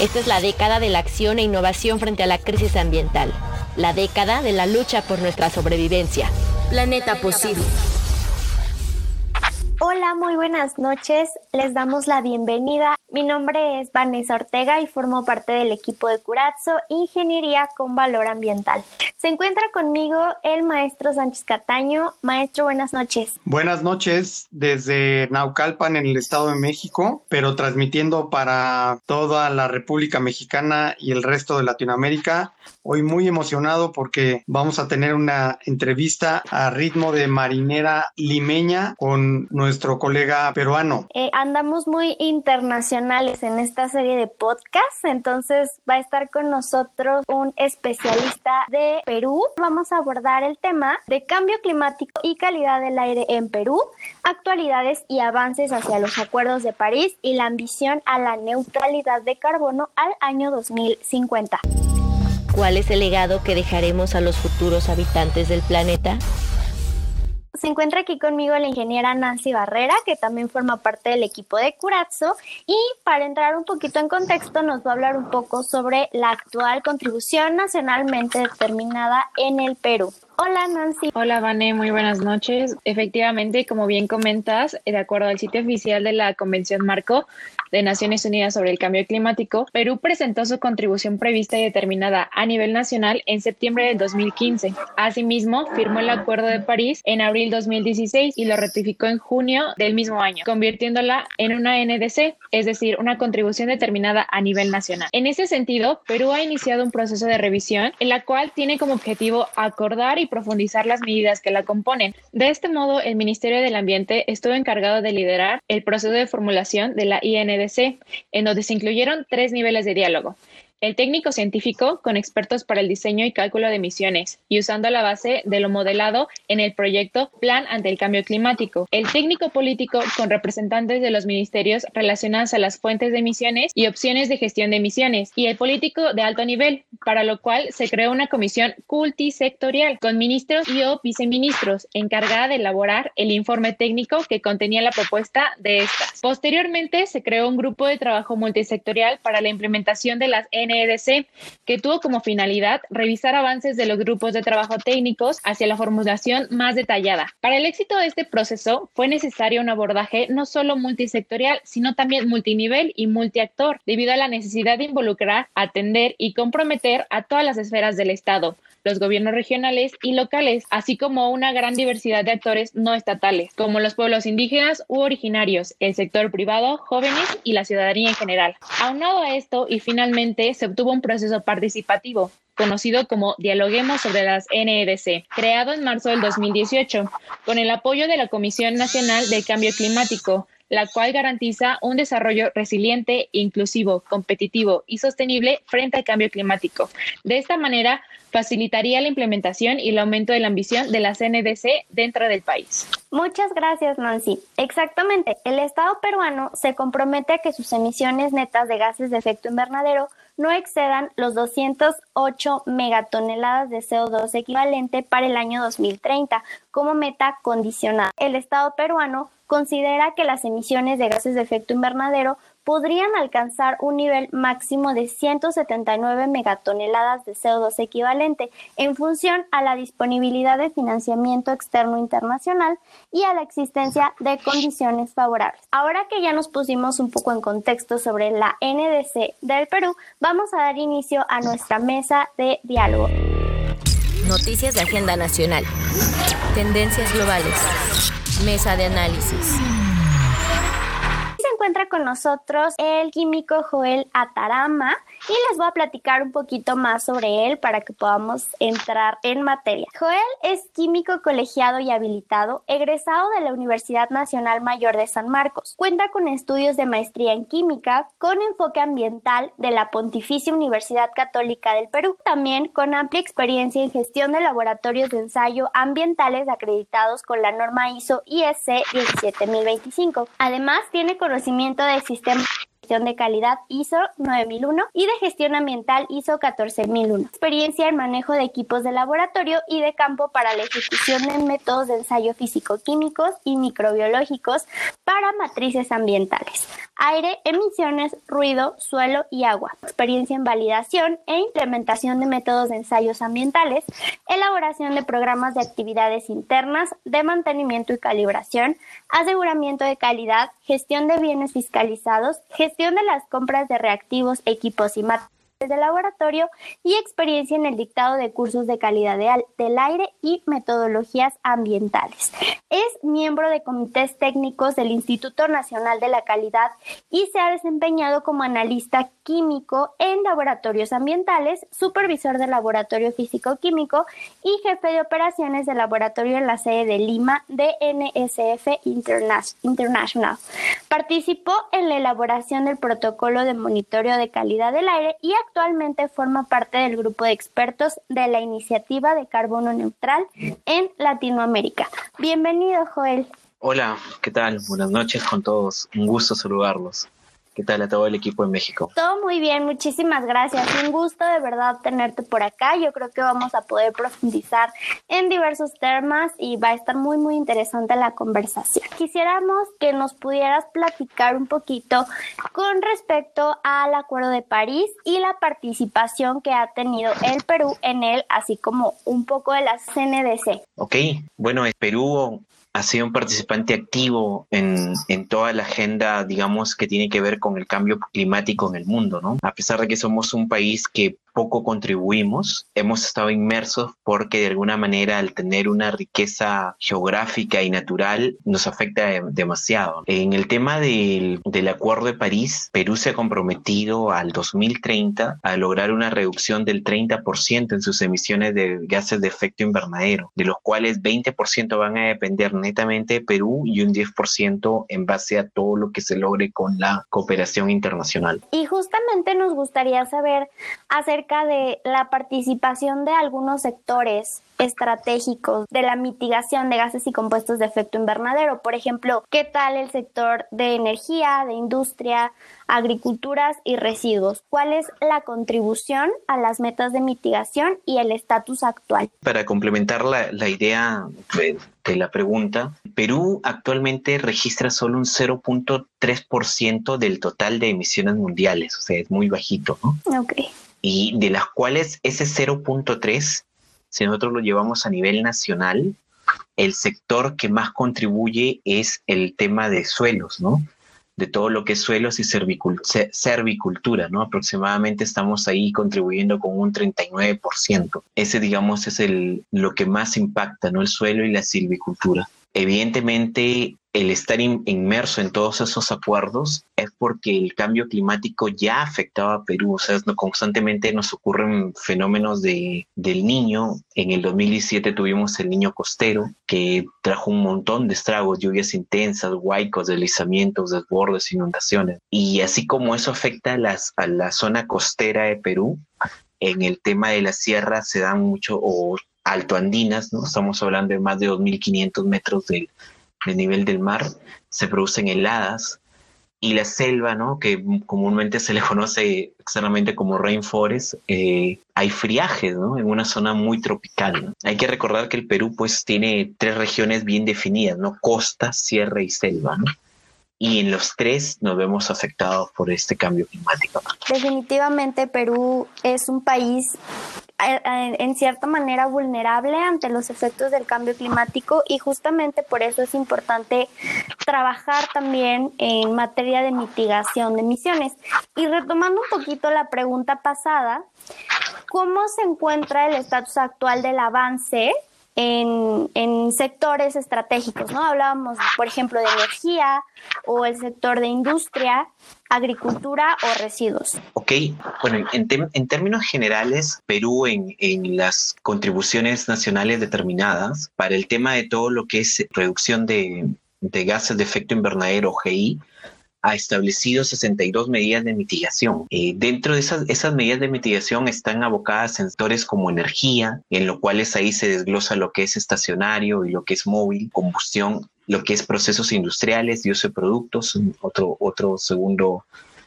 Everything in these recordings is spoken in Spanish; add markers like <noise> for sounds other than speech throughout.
Esta es la década de la acción e innovación frente a la crisis ambiental, la década de la lucha por nuestra sobrevivencia. Planeta Posible. Hola, muy buenas noches. Les damos la bienvenida. Mi nombre es Vanessa Ortega y formo parte del equipo de Curazzo Ingeniería con Valor Ambiental. Se encuentra conmigo el maestro Sánchez Cataño. Maestro, buenas noches. Buenas noches desde Naucalpan en el Estado de México, pero transmitiendo para toda la República Mexicana y el resto de Latinoamérica. Hoy muy emocionado porque vamos a tener una entrevista a ritmo de marinera limeña con nuestro colega peruano. Eh, andamos muy internacionales en esta serie de podcasts, entonces va a estar con nosotros un especialista de Perú. Vamos a abordar el tema de cambio climático y calidad del aire en Perú, actualidades y avances hacia los acuerdos de París y la ambición a la neutralidad de carbono al año 2050. ¿Cuál es el legado que dejaremos a los futuros habitantes del planeta? Se encuentra aquí conmigo la ingeniera Nancy Barrera, que también forma parte del equipo de Curazzo. Y para entrar un poquito en contexto, nos va a hablar un poco sobre la actual contribución nacionalmente determinada en el Perú. Hola Nancy. Hola Vane, muy buenas noches. Efectivamente, como bien comentas, de acuerdo al sitio oficial de la Convención Marco de Naciones Unidas sobre el Cambio Climático, Perú presentó su contribución prevista y determinada a nivel nacional en septiembre del 2015. Asimismo, firmó el Acuerdo de París en abril 2016 y lo ratificó en junio del mismo año, convirtiéndola en una NDC, es decir, una contribución determinada a nivel nacional. En ese sentido, Perú ha iniciado un proceso de revisión en la cual tiene como objetivo acordar y profundizar las medidas que la componen. De este modo, el Ministerio del Ambiente estuvo encargado de liderar el proceso de formulación de la INDC, en donde se incluyeron tres niveles de diálogo el técnico científico con expertos para el diseño y cálculo de emisiones y usando la base de lo modelado en el proyecto Plan ante el Cambio Climático, el técnico político con representantes de los ministerios relacionados a las fuentes de emisiones y opciones de gestión de emisiones y el político de alto nivel, para lo cual se creó una comisión multisectorial con ministros y o viceministros encargada de elaborar el informe técnico que contenía la propuesta de estas. Posteriormente se creó un grupo de trabajo multisectorial para la implementación de las N NEDC, que tuvo como finalidad revisar avances de los grupos de trabajo técnicos hacia la formulación más detallada. Para el éxito de este proceso fue necesario un abordaje no solo multisectorial, sino también multinivel y multiactor, debido a la necesidad de involucrar, atender y comprometer a todas las esferas del Estado, los gobiernos regionales y locales, así como una gran diversidad de actores no estatales, como los pueblos indígenas u originarios, el sector privado, jóvenes y la ciudadanía en general. Aunado a esto, y finalmente se obtuvo un proceso participativo, conocido como Dialoguemos sobre las NEDC, creado en marzo del 2018, con el apoyo de la Comisión Nacional del Cambio Climático, la cual garantiza un desarrollo resiliente, inclusivo, competitivo y sostenible frente al cambio climático. De esta manera, facilitaría la implementación y el aumento de la ambición de la NDC dentro del país. Muchas gracias, Nancy. Exactamente, el Estado peruano se compromete a que sus emisiones netas de gases de efecto invernadero no excedan los 208 megatoneladas de CO2 equivalente para el año 2030 como meta condicionada. El Estado peruano considera que las emisiones de gases de efecto invernadero podrían alcanzar un nivel máximo de 179 megatoneladas de CO2 equivalente en función a la disponibilidad de financiamiento externo internacional y a la existencia de condiciones favorables. Ahora que ya nos pusimos un poco en contexto sobre la NDC del Perú, vamos a dar inicio a nuestra mesa de diálogo. Noticias de Agenda Nacional. Tendencias globales. Mesa de análisis encuentra con nosotros el químico Joel Atarama y les voy a platicar un poquito más sobre él para que podamos entrar en materia. Joel es químico colegiado y habilitado, egresado de la Universidad Nacional Mayor de San Marcos. Cuenta con estudios de maestría en química con enfoque ambiental de la Pontificia Universidad Católica del Perú, también con amplia experiencia en gestión de laboratorios de ensayo ambientales acreditados con la norma ISO ISC 17025. Además, tiene conocimiento del sistema de calidad ISO 9001 y de gestión ambiental ISO 14001. Experiencia en manejo de equipos de laboratorio y de campo para la ejecución de métodos de ensayo físico-químicos y microbiológicos para matrices ambientales, aire, emisiones, ruido, suelo y agua. Experiencia en validación e implementación de métodos de ensayos ambientales, elaboración de programas de actividades internas, de mantenimiento y calibración, aseguramiento de calidad, gestión de bienes fiscalizados, gestión de las compras de reactivos, equipos y materiales de laboratorio y experiencia en el dictado de cursos de calidad del aire y metodologías ambientales. Es miembro de comités técnicos del Instituto Nacional de la Calidad y se ha desempeñado como analista químico en laboratorios ambientales, supervisor de laboratorio físico-químico y jefe de operaciones de laboratorio en la sede de Lima de NSF International. Participó en la elaboración del protocolo de monitoreo de calidad del aire y forma parte del grupo de expertos de la iniciativa de carbono neutral en Latinoamérica. Bienvenido, Joel. Hola, ¿qué tal? Buenas noches con todos. Un gusto saludarlos. ¿Qué tal a todo el equipo en México? Todo muy bien, muchísimas gracias. Un gusto de verdad tenerte por acá. Yo creo que vamos a poder profundizar en diversos temas y va a estar muy, muy interesante la conversación. Quisiéramos que nos pudieras platicar un poquito con respecto al Acuerdo de París y la participación que ha tenido el Perú en él, así como un poco de la CNDC. Ok, bueno, el Perú ha sido un participante activo en, en, toda la agenda, digamos, que tiene que ver con el cambio climático en el mundo, ¿no? A pesar de que somos un país que poco contribuimos, hemos estado inmersos porque de alguna manera al tener una riqueza geográfica y natural nos afecta demasiado. En el tema del, del Acuerdo de París, Perú se ha comprometido al 2030 a lograr una reducción del 30% en sus emisiones de gases de efecto invernadero, de los cuales 20% van a depender netamente de Perú y un 10% en base a todo lo que se logre con la cooperación internacional. Y justamente nos gustaría saber acerca de la participación de algunos sectores estratégicos de la mitigación de gases y compuestos de efecto invernadero. Por ejemplo, ¿qué tal el sector de energía, de industria, agriculturas y residuos? ¿Cuál es la contribución a las metas de mitigación y el estatus actual? Para complementar la, la idea de, de, la pregunta, Perú actualmente registra solo un 0.3% del total de emisiones mundiales, o sea, es muy bajito, ¿no? Ok y de las cuales ese 0.3, si nosotros lo llevamos a nivel nacional, el sector que más contribuye es el tema de suelos, ¿no? De todo lo que es suelos y servicultura, ¿no? Aproximadamente estamos ahí contribuyendo con un 39%. Ese, digamos, es el, lo que más impacta, ¿no? El suelo y la silvicultura. Evidentemente, el estar inmerso en todos esos acuerdos es porque el cambio climático ya afectaba a Perú. O sea, constantemente nos ocurren fenómenos de, del niño. En el 2017 tuvimos el niño costero, que trajo un montón de estragos, lluvias intensas, huaicos, deslizamientos, desbordes, inundaciones. Y así como eso afecta a, las, a la zona costera de Perú, en el tema de la sierra se dan mucho, o altoandinas, ¿no? Estamos hablando de más de 2.500 metros del de nivel del mar, se producen heladas y la selva, ¿no? que comúnmente se le conoce externamente como rainforest, eh, hay friajes ¿no? en una zona muy tropical. Hay que recordar que el Perú pues tiene tres regiones bien definidas, ¿no? costa, sierra y selva. ¿no? Y en los tres nos vemos afectados por este cambio climático. Definitivamente Perú es un país eh, eh, en cierta manera vulnerable ante los efectos del cambio climático y justamente por eso es importante trabajar también en materia de mitigación de emisiones. Y retomando un poquito la pregunta pasada, ¿cómo se encuentra el estatus actual del avance en, en, sectores estratégicos, ¿no? Hablábamos, por ejemplo, de energía o el sector de industria, agricultura o residuos. Ok, bueno, en, términos generales, Perú en, en, las contribuciones nacionales determinadas para el tema de todo lo que es reducción de, de gases de efecto invernadero, GI, ha establecido 62 medidas de mitigación. Eh, dentro de esas, medidas de mitigación están abocadas en sectores como energía, en lo cual es ahí se desglosa lo que es estacionario y lo que es móvil, combustión, lo que es procesos industriales y uso de productos, otro, otro segundo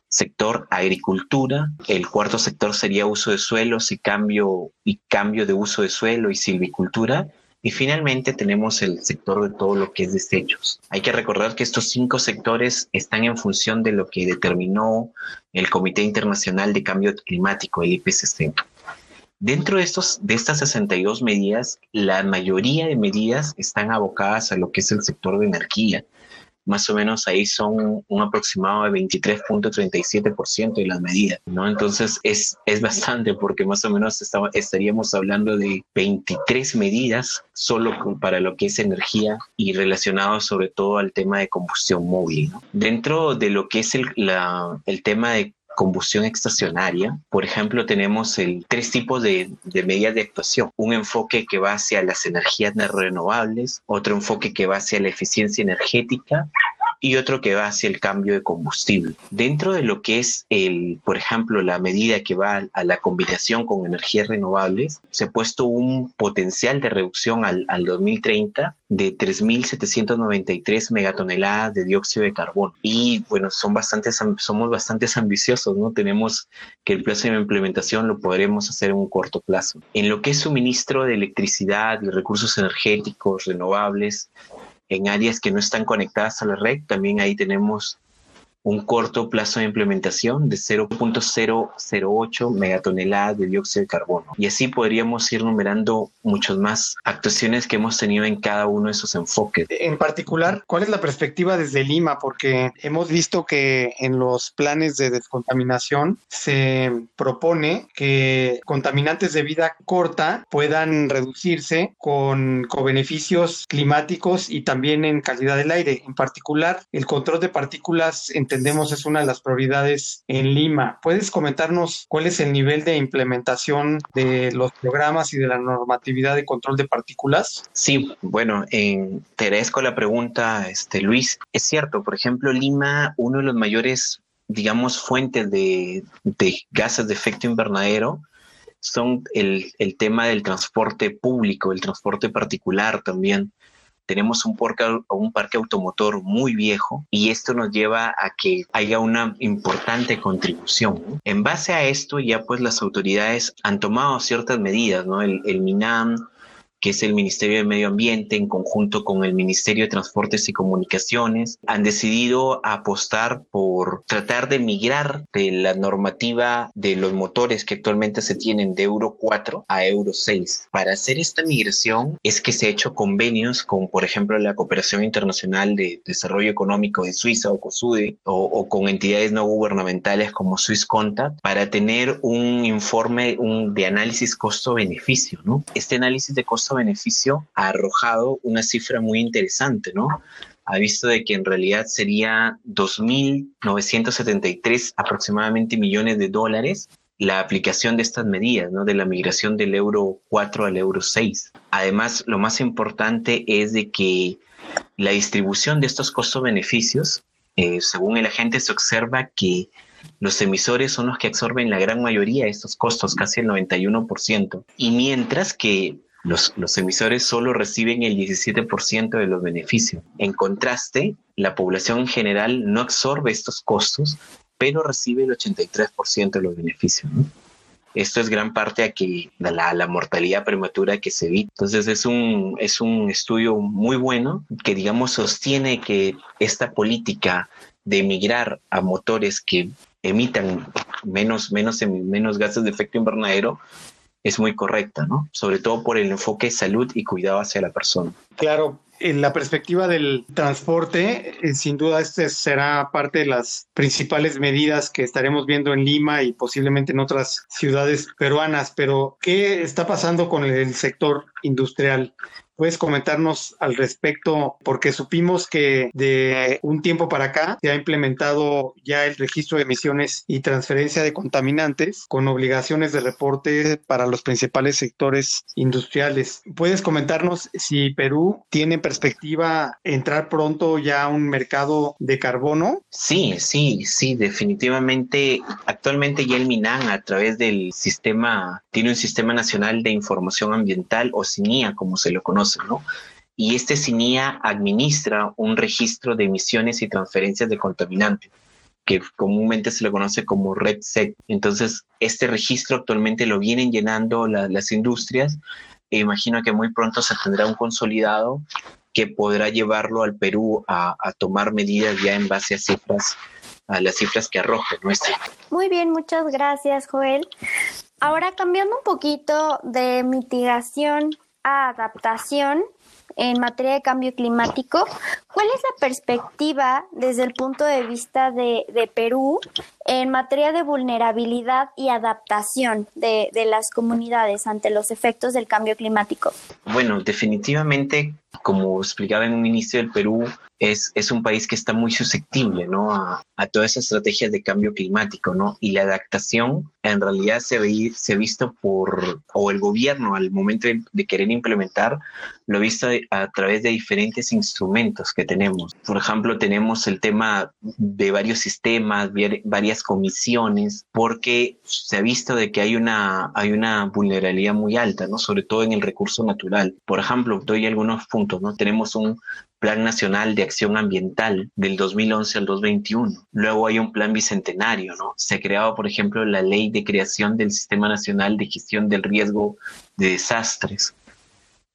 sector agricultura, el cuarto sector sería uso de suelos y cambio, y cambio de uso de suelo y silvicultura, y finalmente tenemos el sector de todo lo que es desechos. Hay que recordar que estos cinco sectores están en función de lo que determinó el Comité Internacional de Cambio Climático, el IPCC. Dentro de, estos, de estas 62 medidas, la mayoría de medidas están abocadas a lo que es el sector de energía, más o menos ahí son un aproximado de 23.37% de las medidas, ¿no? Entonces es, es bastante porque más o menos estaríamos hablando de 23 medidas solo para lo que es energía y relacionado sobre todo al tema de combustión móvil. Dentro de lo que es el, la, el tema de combustión estacionaria. Por ejemplo, tenemos tres tipos de, de, medidas de actuación. Un enfoque que va hacia las energías renovables, otro enfoque que va hacia la eficiencia energética y otro que va hacia el cambio de combustible. Dentro de lo que es el, por ejemplo, la medida que va a la combinación con energías renovables, se ha puesto un potencial de reducción al, al 2030 de 3.793 megatoneladas de dióxido de carbono. Y bueno, son bastantes, somos bastante ambiciosos, ¿no? Tenemos que el plazo de implementación lo podremos hacer en un corto plazo. En lo que es suministro de electricidad y recursos energéticos renovables, en áreas que no están conectadas a la red, también ahí tenemos un corto plazo de implementación de 0.008 megatoneladas de dióxido de carbono. Y así podríamos ir numerando muchas más actuaciones que hemos tenido en cada uno de esos enfoques. En particular, ¿cuál es la perspectiva desde Lima? Porque hemos visto que en los planes de descontaminación se propone que contaminantes de vida corta puedan reducirse con co-beneficios climáticos y también en calidad del aire. En particular, el control de partículas entre es una de las prioridades en Lima. ¿Puedes comentarnos cuál es el nivel de implementación de los programas y de la normatividad de control de partículas? Sí, bueno, te agradezco la pregunta, este, Luis. Es cierto, por ejemplo, Lima, uno de los mayores, digamos, fuentes de, gases de efecto invernadero, son el, tema del transporte público, el transporte particular también tenemos un parque, parque automotor muy viejo y esto nos lleva a que haya una importante contribución. En base a esto ya pues las autoridades han tomado ciertas medidas, ¿no? El MINAM, que es el Ministerio de Medio Ambiente, en conjunto con el Ministerio de Transportes y Comunicaciones, han decidido apostar por tratar de migrar de la normativa de los motores que actualmente se tienen de Euro 4 a Euro 6. Para hacer esta migración es que se ha hecho convenios con, por ejemplo, la Cooperación Internacional de Desarrollo Económico de Suiza o COSUDE o, o con entidades no gubernamentales como Swisscontact para tener un informe un, de análisis costo-beneficio. ¿no? Este análisis de costo beneficio ha arrojado una cifra muy interesante, ¿no? Ha visto de que en realidad sería 2.973 aproximadamente millones de dólares la aplicación de estas medidas, ¿no? De la migración del euro 4 al euro 6. Además, lo más importante es de que la distribución de estos costos-beneficios, eh, según el agente, se observa que los emisores son los que absorben la gran mayoría de estos costos, casi el 91%. Y mientras que los, emisores solo reciben el 17% de los beneficios. En contraste, la población en general no absorbe estos costos, pero recibe el 83% de los beneficios. Esto es gran parte a que la, la, mortalidad prematura que se evita. Entonces es un, es un estudio muy bueno que, digamos, sostiene que esta política de emigrar a motores que emitan menos, menos, menos gases de efecto invernadero es muy correcta, ¿no? Sobre todo por el enfoque salud y cuidado hacia la persona. Claro, en la perspectiva del transporte, eh, sin duda este será parte de las principales medidas que estaremos viendo en Lima y posiblemente en otras ciudades peruanas, pero ¿qué está pasando con el sector industrial? ¿Puedes comentarnos al respecto? Porque supimos que de un tiempo para acá se ha implementado ya el registro de emisiones y transferencia de contaminantes con obligaciones de reporte para los principales sectores industriales. ¿Puedes comentarnos si Perú tiene perspectiva entrar pronto ya a un mercado de carbono? Sí, sí, sí, definitivamente. Actualmente ya el MINAN a través del sistema, tiene un sistema nacional de información ambiental o CINIA, como se lo conoce y este CINIA administra un registro de emisiones y transferencias de contaminantes. que comúnmente se le conoce como Red Set. Entonces, este registro actualmente lo vienen llenando las industrias e imagino que muy pronto se tendrá un consolidado que podrá llevarlo al Perú a, tomar medidas ya en base a cifras a las cifras que arroje nuestra. Muy bien, muchas gracias, Joel. Ahora cambiando un poquito de mitigación a adaptación, en materia de cambio climático. ¿Cuál es la perspectiva desde el punto de vista de, Perú en materia de vulnerabilidad y adaptación de, de las comunidades ante los efectos del cambio climático? Bueno, definitivamente, como explicaba en un inicio, el Perú es, es un país que está muy susceptible ¿no? a, a todas esas estrategias de cambio climático, ¿no? Y la adaptación en realidad se, ve, se visto por, o el gobierno al momento de, querer implementar, lo ha visto a través de diferentes instrumentos que tenemos. Por ejemplo, tenemos el tema de varios sistemas, varias comisiones, porque se ha visto de que hay una, hay una vulnerabilidad muy alta, ¿no? Sobre todo en el recurso natural. Por ejemplo, doy algunos puntos, ¿no? Tenemos un Plan Nacional de Acción Ambiental del 2011 al 2021. Luego hay un plan bicentenario, ¿no? Se ha creado, por ejemplo, la ley de creación del Sistema Nacional de Gestión del Riesgo de Desastres.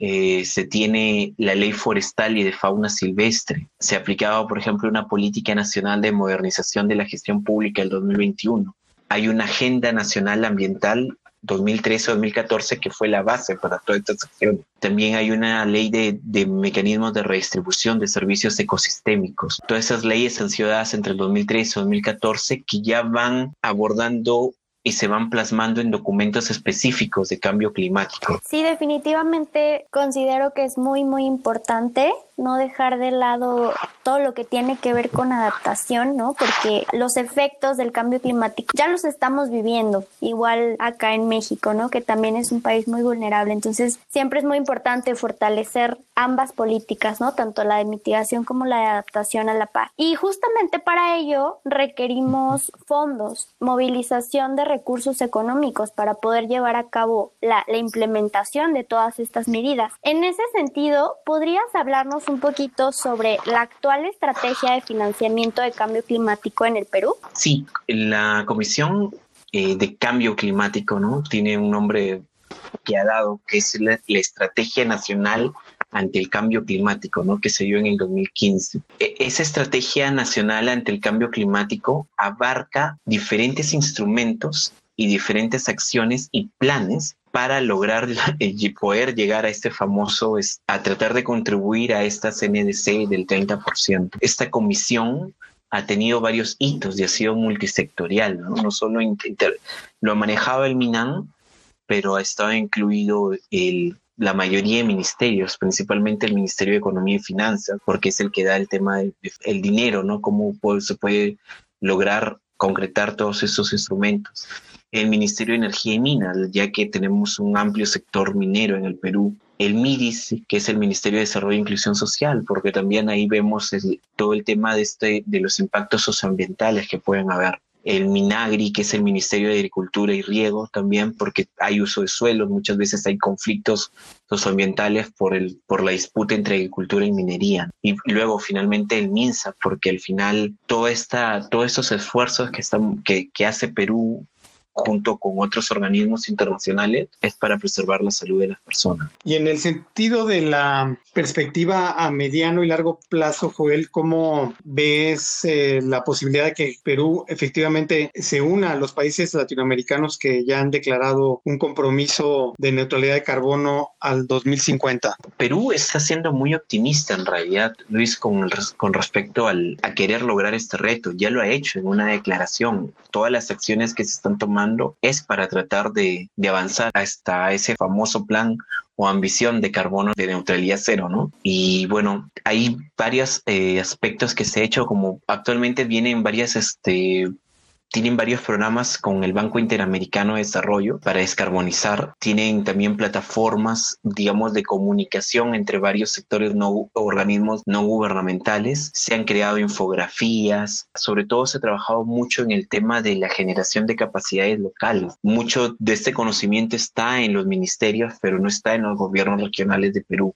Eh, se tiene la ley forestal y de fauna silvestre. Se ha aplicado, por ejemplo, una política nacional de modernización de la gestión pública del 2021. Hay una agenda nacional ambiental 2013-2014 que fue la base para toda esta sección. También hay una ley de, de, mecanismos de redistribución de servicios ecosistémicos. Todas esas leyes han sido dadas entre el 2013 y 2014 que ya van abordando y se van plasmando en documentos específicos de cambio climático. Sí, definitivamente considero que es muy, muy importante no dejar de lado todo lo que tiene que ver con adaptación, ¿no? Porque los efectos del cambio climático ya los estamos viviendo, igual acá en México, ¿no? Que también es un país muy vulnerable. Entonces, siempre es muy importante fortalecer ambas políticas, ¿no? Tanto la de mitigación como la de adaptación a la paz. Y justamente para ello requerimos fondos, movilización de recursos económicos para poder llevar a cabo la, la implementación de todas estas medidas. En ese sentido, ¿podrías hablarnos un poquito sobre la actual estrategia de financiamiento de cambio climático en el Perú? Sí, la Comisión eh, de Cambio Climático, ¿no? Tiene un nombre que ha dado, que es la, Estrategia Nacional ante el Cambio Climático, ¿no? Que se dio en el 2015. E, esa Estrategia Nacional ante el Cambio Climático abarca diferentes instrumentos y diferentes acciones y planes para lograr <laughs> poder llegar a este famoso, a tratar de contribuir a esta CNDC del 30%. Esta comisión ha tenido varios hitos y ha sido multisectorial, no, solo lo ha manejado el MINAN, pero ha estado incluido la mayoría de ministerios, principalmente el Ministerio de Economía y Finanzas, porque es el que da el tema del el dinero, ¿no? Cómo se puede lograr concretar todos estos instrumentos el Ministerio de Energía y Minas, ya que tenemos un amplio sector minero en el Perú. El MIDIS, que es el Ministerio de Desarrollo e Inclusión Social, porque también ahí vemos todo el tema de, este, de los impactos socioambientales que pueden haber. El MINAGRI, que es el Ministerio de Agricultura y Riego, también porque hay uso de suelos, muchas veces hay conflictos socioambientales por, el, por la disputa entre agricultura y minería. Y luego finalmente el MINSA, porque al final todo esta, todos estos esfuerzos que, están, que, que hace Perú junto con otros organismos internacionales es para preservar la salud de las personas. Y en el sentido de la perspectiva a mediano y largo plazo, Joel, ¿cómo ves eh, la posibilidad de que Perú efectivamente se una a los países latinoamericanos que ya han declarado un compromiso de neutralidad de carbono al 2050? Perú está siendo muy optimista en realidad, Luis, con, con respecto al, a querer lograr este reto. Ya lo ha hecho en una declaración. Todas las acciones que se están tomando es para tratar de, avanzar hasta ese famoso plan o ambición de carbono de neutralidad cero, ¿no? Y bueno, hay varios eh, aspectos que se ha hecho, como actualmente vienen varias este, tienen varios programas con el Banco Interamericano de Desarrollo para descarbonizar. Tienen también plataformas, digamos, de comunicación entre varios sectores no organismos no gubernamentales. Se han creado infografías. Sobre todo se ha trabajado mucho en el tema de la generación de capacidades locales. Mucho de este conocimiento está en los ministerios, pero no está en los gobiernos regionales de Perú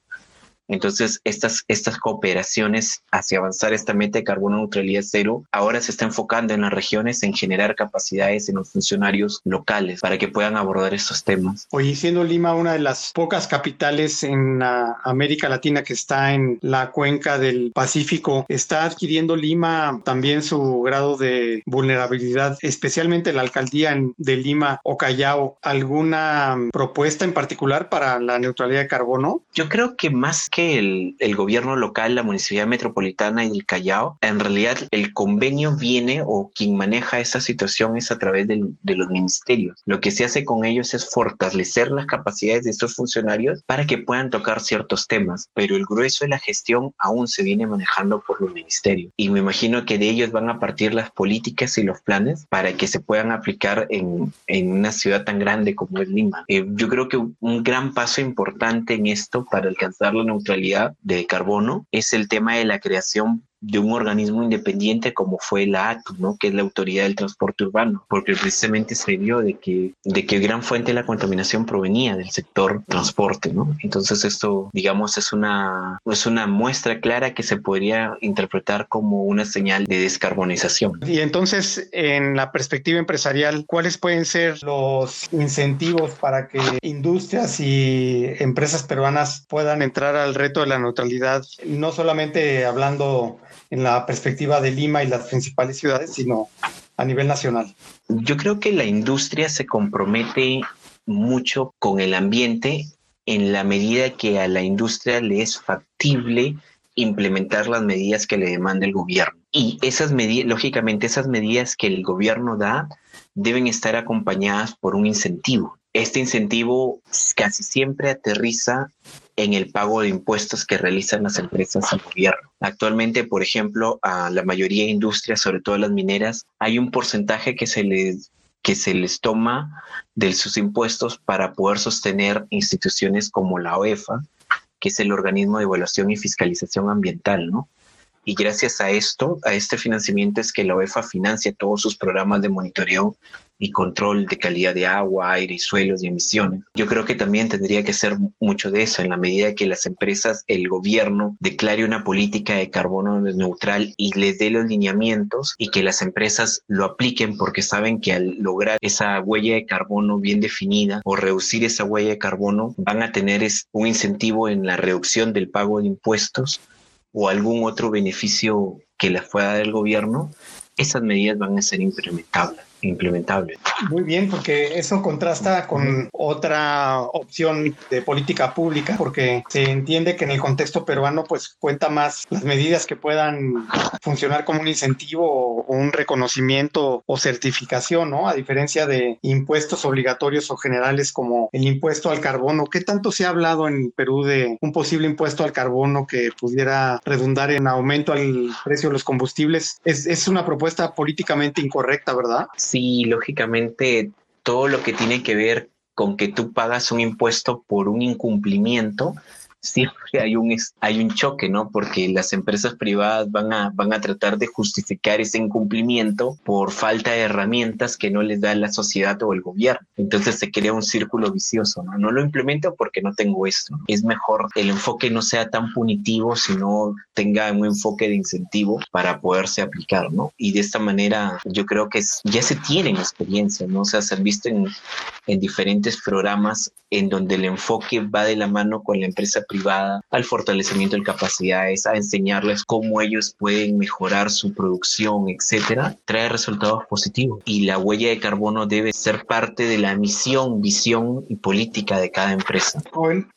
Entonces, estas, estas cooperaciones hacia avanzar esta meta de carbono neutralidad cero ahora se está enfocando en las regiones en generar capacidades en los funcionarios locales para que puedan abordar estos temas. Hoy siendo Lima una de las pocas capitales en América Latina que está en la cuenca del Pacífico, ¿está adquiriendo Lima también su grado de vulnerabilidad, especialmente la alcaldía de Lima o Callao? ¿Alguna propuesta en particular para la neutralidad de carbono? Yo creo que más que el, el gobierno local, la municipalidad metropolitana y el Callao, en realidad el convenio viene o quien maneja esa situación es a través de, de los ministerios. Lo que se hace con ellos es fortalecer las capacidades de estos funcionarios para que puedan tocar ciertos temas, pero el grueso de la gestión aún se viene manejando por los ministerios. Y me imagino que de ellos van a partir las políticas y los planes para que se puedan aplicar en, en una ciudad tan grande como es Lima. Eh, yo creo que un gran paso importante en esto para alcanzar la neutralidad de carbono es el tema de la creación de un organismo independiente como fue la ATU, ¿no? que es la Autoridad del Transporte Urbano, porque precisamente se vio de que, de que gran fuente de la contaminación provenía del sector transporte. ¿no? Entonces esto, digamos, es una, es una muestra clara que se podría interpretar como una señal de descarbonización. Y entonces, en la perspectiva empresarial, ¿cuáles pueden ser los incentivos para que industrias y empresas peruanas puedan entrar al reto de la neutralidad? No solamente hablando en la perspectiva de Lima y las principales ciudades, sino a nivel nacional? Yo creo que la industria se compromete mucho con el ambiente en la medida que a la industria le es factible implementar las medidas que le demanda el gobierno. Y esas medidas, lógicamente, esas medidas que el gobierno da deben estar acompañadas por un incentivo. Este incentivo casi siempre aterriza en el pago de impuestos que realizan las empresas al gobierno. Actualmente, por ejemplo, a la mayoría de industrias, sobre todo las mineras, hay un porcentaje que se les que se les toma de sus impuestos para poder sostener instituciones como la OEFA, que es el organismo de evaluación y fiscalización ambiental, ¿no? Y gracias a esto, a este financiamiento es que la OEFA financia todos sus programas de monitoreo y control de calidad de agua, aire y suelos y emisiones. Yo creo que también tendría que ser mucho de eso en la medida que las empresas, el gobierno declare una política de carbono neutral y les dé los lineamientos y que las empresas lo apliquen porque saben que al lograr esa huella de carbono bien definida o reducir esa huella de carbono van a tener un incentivo en la reducción del pago de impuestos o algún otro beneficio que les pueda dar el gobierno, esas medidas van a ser implementables implementable. Muy bien, porque eso contrasta con otra opción de política pública, porque se entiende que en el contexto peruano pues cuenta más las medidas que puedan funcionar como un incentivo o un reconocimiento o certificación, ¿no? A diferencia de impuestos obligatorios o generales como el impuesto al carbono. ¿Qué tanto se ha hablado en Perú de un posible impuesto al carbono que pudiera redundar en aumento al precio de los combustibles? Es, es una propuesta políticamente incorrecta, ¿verdad? Sí, lógicamente todo lo que tiene que ver con que tú pagas un impuesto por un incumplimiento siempre hay un, hay un choque, ¿no? Porque las empresas privadas van a, van a tratar de justificar ese incumplimiento por falta de herramientas que no les da la sociedad o el gobierno. Entonces se crea un círculo vicioso, ¿no? No lo implemento porque no tengo esto. Es mejor el enfoque no sea tan punitivo, sino tenga un enfoque de incentivo para poderse aplicar, ¿no? Y de esta manera yo creo que ya se tienen experiencias, ¿no? O sea, se han visto en, en diferentes programas en donde el enfoque va de la mano con la empresa privada al fortalecimiento de capacidades, a enseñarles cómo ellos pueden mejorar su producción, etcétera, trae resultados positivos. Y la huella de carbono debe ser parte de la misión, visión y política de cada empresa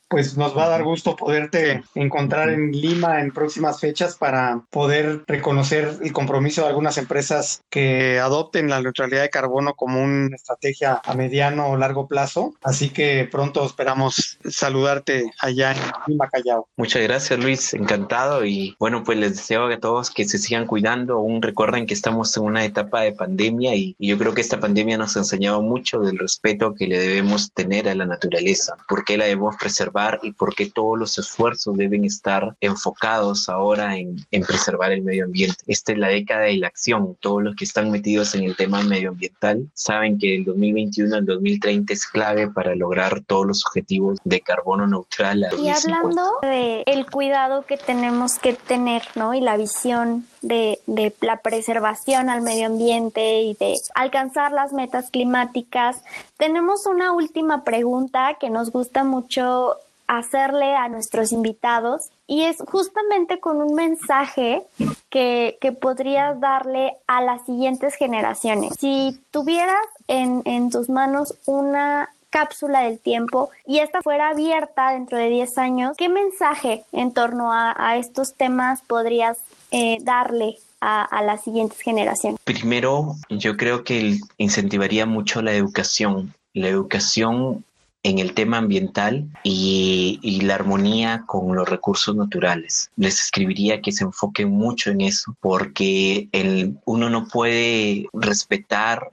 pues nos va a dar gusto poderte encontrar en Lima en próximas fechas para poder reconocer el compromiso de algunas empresas que adopten la neutralidad de carbono como una estrategia a mediano o largo plazo. Así que pronto esperamos saludarte allá en Lima, Callao. Muchas gracias, Luis. Encantado. Y bueno, pues les deseo a todos que se sigan cuidando. Aún recuerden que estamos en una etapa de pandemia y, y yo creo que esta pandemia nos ha enseñado mucho del respeto que le debemos tener a la naturaleza, porque la debemos preservar preservar y por qué todos los esfuerzos deben estar enfocados ahora en, en preservar el medio ambiente. Esta es la década de la acción. Todos los que están metidos en el tema medioambiental saben que el 2021 al 2030 es clave para lograr todos los objetivos de carbono neutral. Y hablando de el cuidado que tenemos que tener, ¿no? Y la visión de, de, la preservación al medio ambiente y de alcanzar las metas climáticas. Tenemos una última pregunta que nos gusta mucho hacerle a nuestros invitados y es justamente con un mensaje que, que podrías darle a las siguientes generaciones. Si tuvieras en, en tus manos una cápsula del tiempo y esta fuera abierta dentro de 10 años, ¿qué mensaje en torno a, a estos temas podrías eh, darle a, a, las siguientes generaciones? Primero, yo creo que incentivaría mucho la educación. La educación en el tema ambiental y, la armonía con los recursos naturales. Les escribiría que se enfoquen mucho en eso porque el, uno no puede respetar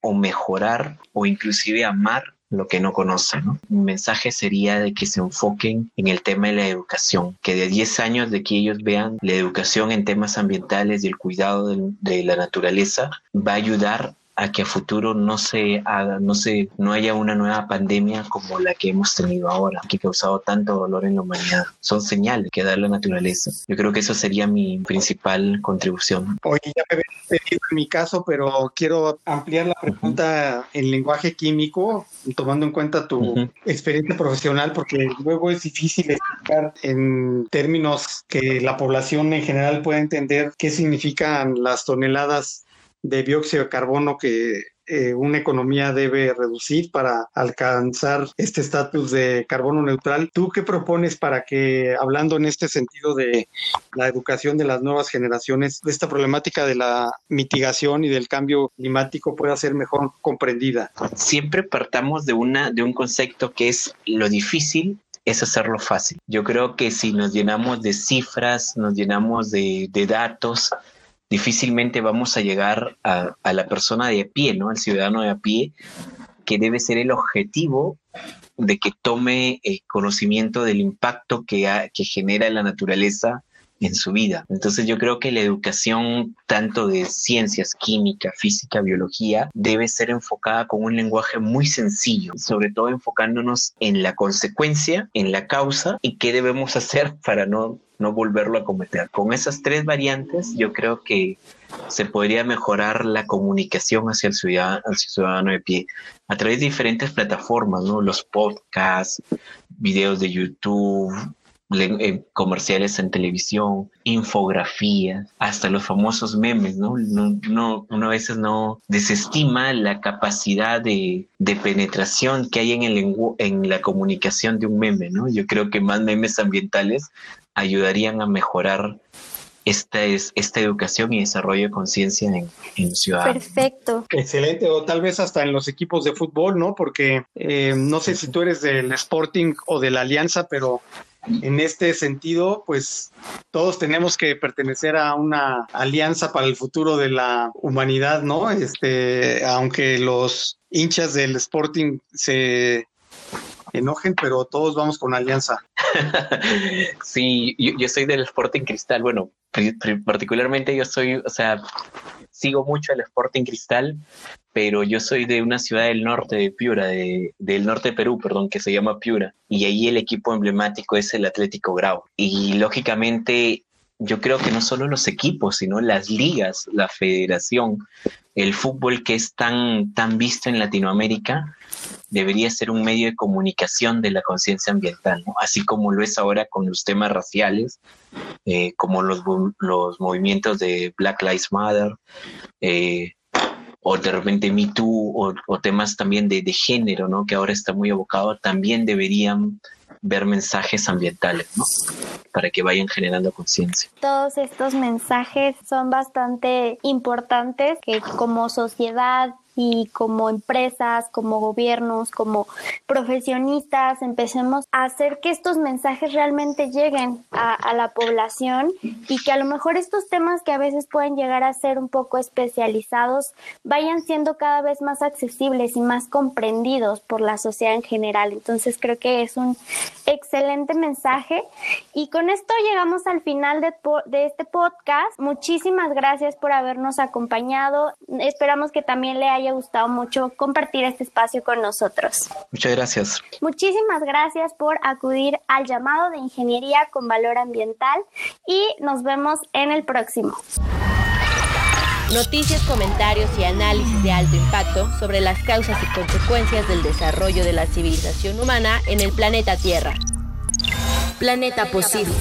o mejorar o inclusive amar lo que no conoce. ¿no? Mi mensaje sería de que se enfoquen en el tema de la educación, que de 10 años de que ellos vean la educación en temas ambientales y el cuidado de, de la naturaleza va a ayudar a que a futuro no se haga, no se, no haya una nueva pandemia como la que hemos tenido ahora, que ha causado tanto dolor en la humanidad. Son señales que da la naturaleza. Yo creo que eso sería mi principal contribución. Oye, ya me había pedido en mi caso, pero quiero ampliar la pregunta uh -huh. en lenguaje químico, tomando en cuenta tu uh -huh. experiencia profesional, porque luego es difícil explicar en términos que la población en general pueda entender qué significan las toneladas de dióxido de carbono que eh, una economía debe reducir para alcanzar este estatus de carbono neutral. ¿Tú qué propones para que, hablando en este sentido de la educación de las nuevas generaciones, esta problemática de la mitigación y del cambio climático pueda ser mejor comprendida? Siempre partamos de, una, de un concepto que es lo difícil es hacerlo fácil. Yo creo que si nos llenamos de cifras, nos llenamos de, de datos, difícilmente vamos a llegar a, la persona de a pie, ¿no? Al ciudadano de a pie, que debe ser el objetivo de que tome eh, conocimiento del impacto que, ha, que genera la naturaleza en su vida. Entonces yo creo que la educación tanto de ciencias, química, física, biología, debe ser enfocada con un lenguaje muy sencillo, sobre todo enfocándonos en la consecuencia, en la causa y qué debemos hacer para no, no volverlo a cometer. Con esas tres variantes yo creo que se podría mejorar la comunicación hacia el ciudadano, hacia ciudadano de pie a través de diferentes plataformas, ¿no? Los podcasts, videos de YouTube, eh, comerciales en televisión, infografías, hasta los famosos memes, ¿no? no, no uno a veces no desestima la capacidad de, de penetración que hay en, el en la comunicación de un meme, ¿no? Yo creo que más memes ambientales ayudarían a mejorar esta es esta educación y desarrollo de conciencia en, en ciudadanos. Perfecto. Excelente, o tal vez hasta en los equipos de fútbol, ¿no? Porque eh, no sé si tú eres del Sporting o de la Alianza, pero en este sentido, pues todos tenemos que pertenecer a una alianza para el futuro de la humanidad, ¿no? Este, aunque los hinchas del Sporting se enojen, pero todos vamos con alianza. <laughs> sí, yo, soy del Sporting Cristal. Bueno, particularmente yo soy, o sea, sigo mucho el Sporting Cristal, pero yo soy de una ciudad del norte de Piura, de, del norte de Perú, perdón, que se llama Piura, y ahí el equipo emblemático es el Atlético Grau. Y lógicamente yo creo que no solo los equipos, sino las ligas, la federación, el fútbol que es tan, tan visto en Latinoamérica, debería ser un medio de comunicación de la conciencia ambiental, ¿no? así como lo es ahora con los temas raciales, eh, como los, los movimientos de Black Lives Matter, eh, o de repente Me Too, o, o temas también de, de, género, ¿no? que ahora está muy abocado, también deberían ver mensajes ambientales, ¿no? Para que vayan generando conciencia. Todos estos mensajes son bastante importantes que como sociedad y como empresas, como gobiernos, como profesionistas, empecemos a hacer que estos mensajes realmente lleguen a, a la población y que a lo mejor estos temas que a veces pueden llegar a ser un poco especializados vayan siendo cada vez más accesibles y más comprendidos por la sociedad en general. Entonces creo que es un excelente mensaje y con esto llegamos al final de, de este podcast. Muchísimas gracias por habernos acompañado. Esperamos que también le haya gustado mucho compartir este espacio con nosotros. Muchas gracias. Muchísimas gracias por acudir al llamado de ingeniería con valor ambiental y nos vemos en el próximo. Noticias, comentarios y análisis de alto impacto sobre las causas y consecuencias del desarrollo de la civilización humana en el planeta Tierra. Planeta Posible.